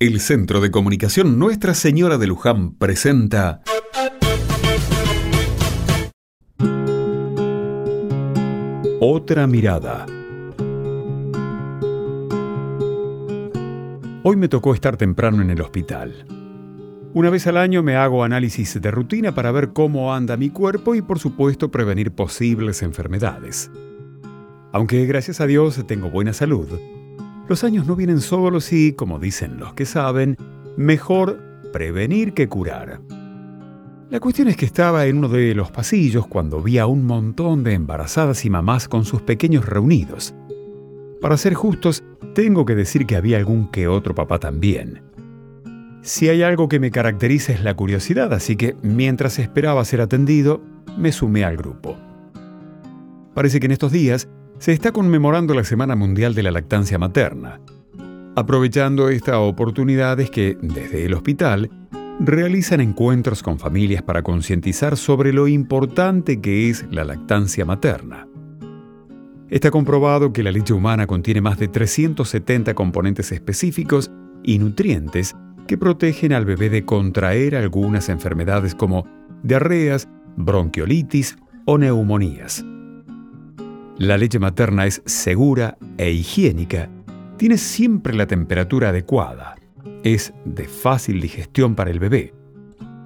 El Centro de Comunicación Nuestra Señora de Luján presenta Otra mirada. Hoy me tocó estar temprano en el hospital. Una vez al año me hago análisis de rutina para ver cómo anda mi cuerpo y por supuesto prevenir posibles enfermedades. Aunque gracias a Dios tengo buena salud, los años no vienen solos y, como dicen los que saben, mejor prevenir que curar. La cuestión es que estaba en uno de los pasillos cuando vi a un montón de embarazadas y mamás con sus pequeños reunidos. Para ser justos, tengo que decir que había algún que otro papá también. Si hay algo que me caracteriza es la curiosidad, así que mientras esperaba ser atendido, me sumé al grupo. Parece que en estos días se está conmemorando la Semana Mundial de la Lactancia Materna. Aprovechando esta oportunidad es que, desde el hospital, realizan encuentros con familias para concientizar sobre lo importante que es la lactancia materna. Está comprobado que la leche humana contiene más de 370 componentes específicos y nutrientes que protegen al bebé de contraer algunas enfermedades como diarreas, bronquiolitis o neumonías. La leche materna es segura e higiénica, tiene siempre la temperatura adecuada, es de fácil digestión para el bebé.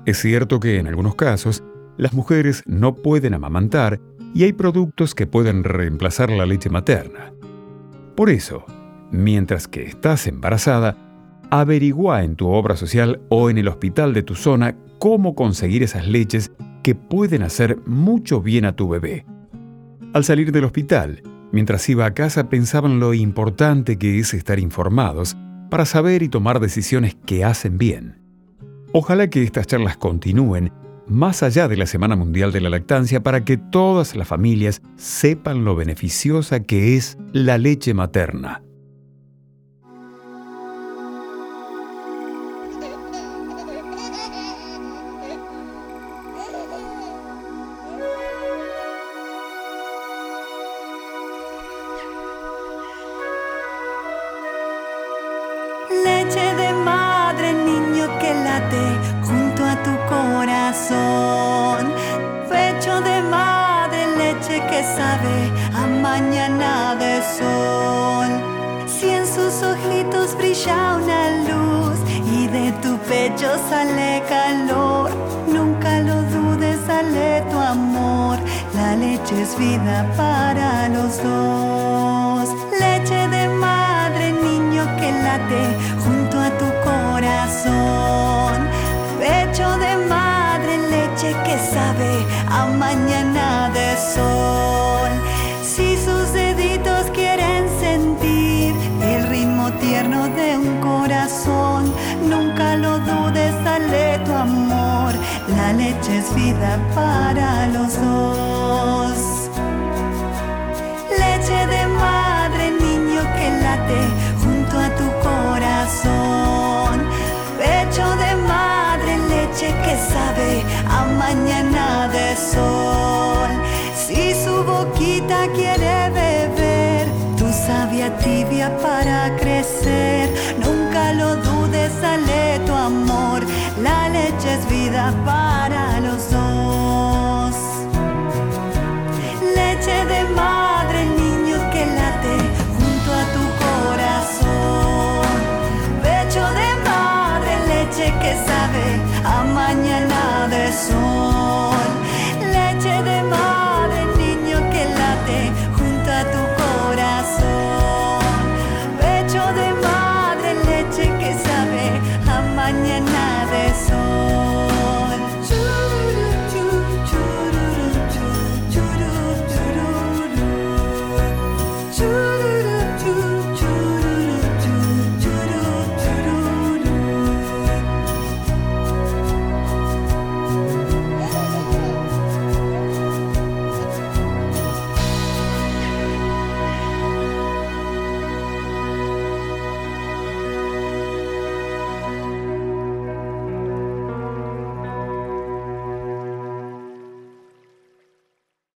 Es cierto que en algunos casos las mujeres no pueden amamantar y hay productos que pueden reemplazar la leche materna. Por eso, mientras que estás embarazada, averigua en tu obra social o en el hospital de tu zona cómo conseguir esas leches que pueden hacer mucho bien a tu bebé. Al salir del hospital, mientras iba a casa pensaba en lo importante que es estar informados para saber y tomar decisiones que hacen bien. Ojalá que estas charlas continúen más allá de la Semana Mundial de la Lactancia para que todas las familias sepan lo beneficiosa que es la leche materna. Late junto a tu corazón. Pecho de madre, leche que sabe a mañana de sol. Si en sus ojitos brilla una luz y de tu pecho sale calor, nunca lo dudes, sale tu amor. La leche es vida para los dos. Leche de madre, niño que late junto que sabe a mañana de sol. Si sus deditos quieren sentir el ritmo tierno de un corazón, nunca lo dudes, dale tu amor. La leche es vida para los dos. Leche de madre, niño que late para crecer, nunca lo dudes, sale tu amor. La leche es vida para los dos. Leche de madre, niño que late junto a tu corazón. Pecho de madre, leche que sabe a mañana de sol. sucessor.